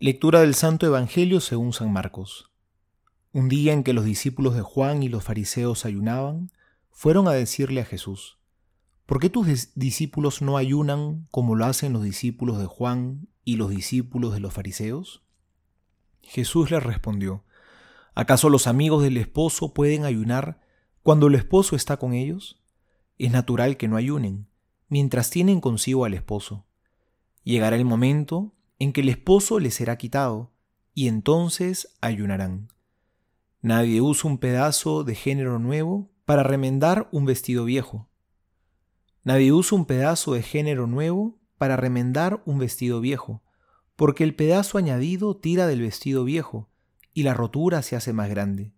Lectura del Santo Evangelio según San Marcos. Un día en que los discípulos de Juan y los fariseos ayunaban, fueron a decirle a Jesús, ¿por qué tus discípulos no ayunan como lo hacen los discípulos de Juan y los discípulos de los fariseos? Jesús les respondió, ¿acaso los amigos del esposo pueden ayunar cuando el esposo está con ellos? Es natural que no ayunen, mientras tienen consigo al esposo. Llegará el momento en que el esposo les será quitado, y entonces ayunarán. Nadie usa un pedazo de género nuevo para remendar un vestido viejo. Nadie usa un pedazo de género nuevo para remendar un vestido viejo, porque el pedazo añadido tira del vestido viejo, y la rotura se hace más grande.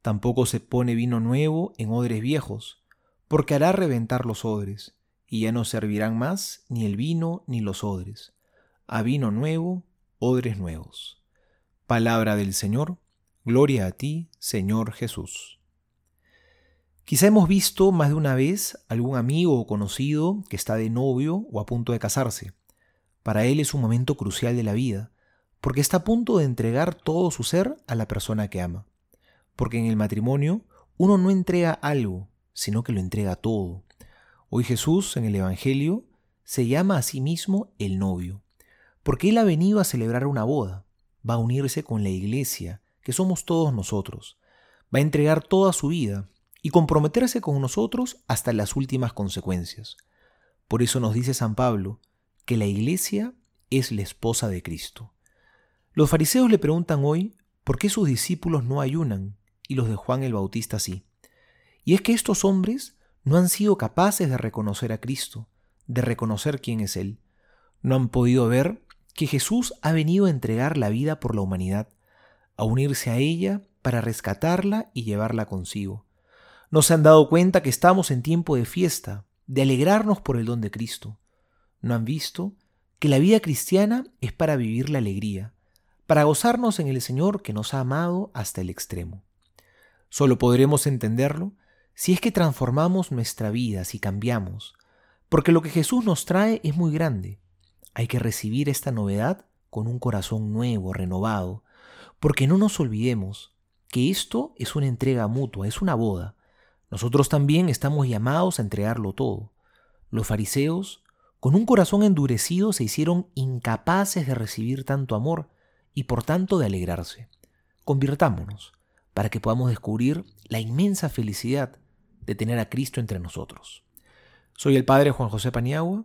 Tampoco se pone vino nuevo en odres viejos, porque hará reventar los odres, y ya no servirán más ni el vino ni los odres. A vino nuevo, odres nuevos. Palabra del Señor, Gloria a ti, Señor Jesús. Quizá hemos visto más de una vez algún amigo o conocido que está de novio o a punto de casarse. Para él es un momento crucial de la vida, porque está a punto de entregar todo su ser a la persona que ama. Porque en el matrimonio uno no entrega algo, sino que lo entrega todo. Hoy Jesús en el Evangelio se llama a sí mismo el novio, porque Él ha venido a celebrar una boda, va a unirse con la iglesia, que somos todos nosotros. Va a entregar toda su vida y comprometerse con nosotros hasta las últimas consecuencias. Por eso nos dice San Pablo que la iglesia es la esposa de Cristo. Los fariseos le preguntan hoy por qué sus discípulos no ayunan y los de Juan el Bautista sí. Y es que estos hombres no han sido capaces de reconocer a Cristo, de reconocer quién es Él. No han podido ver que Jesús ha venido a entregar la vida por la humanidad, a unirse a ella para rescatarla y llevarla consigo. No se han dado cuenta que estamos en tiempo de fiesta, de alegrarnos por el don de Cristo. No han visto que la vida cristiana es para vivir la alegría, para gozarnos en el Señor que nos ha amado hasta el extremo. Solo podremos entenderlo si es que transformamos nuestra vida, si cambiamos, porque lo que Jesús nos trae es muy grande. Hay que recibir esta novedad con un corazón nuevo, renovado, porque no nos olvidemos que esto es una entrega mutua, es una boda. Nosotros también estamos llamados a entregarlo todo. Los fariseos, con un corazón endurecido, se hicieron incapaces de recibir tanto amor y por tanto de alegrarse. Convirtámonos para que podamos descubrir la inmensa felicidad de tener a Cristo entre nosotros. Soy el Padre Juan José Paniagua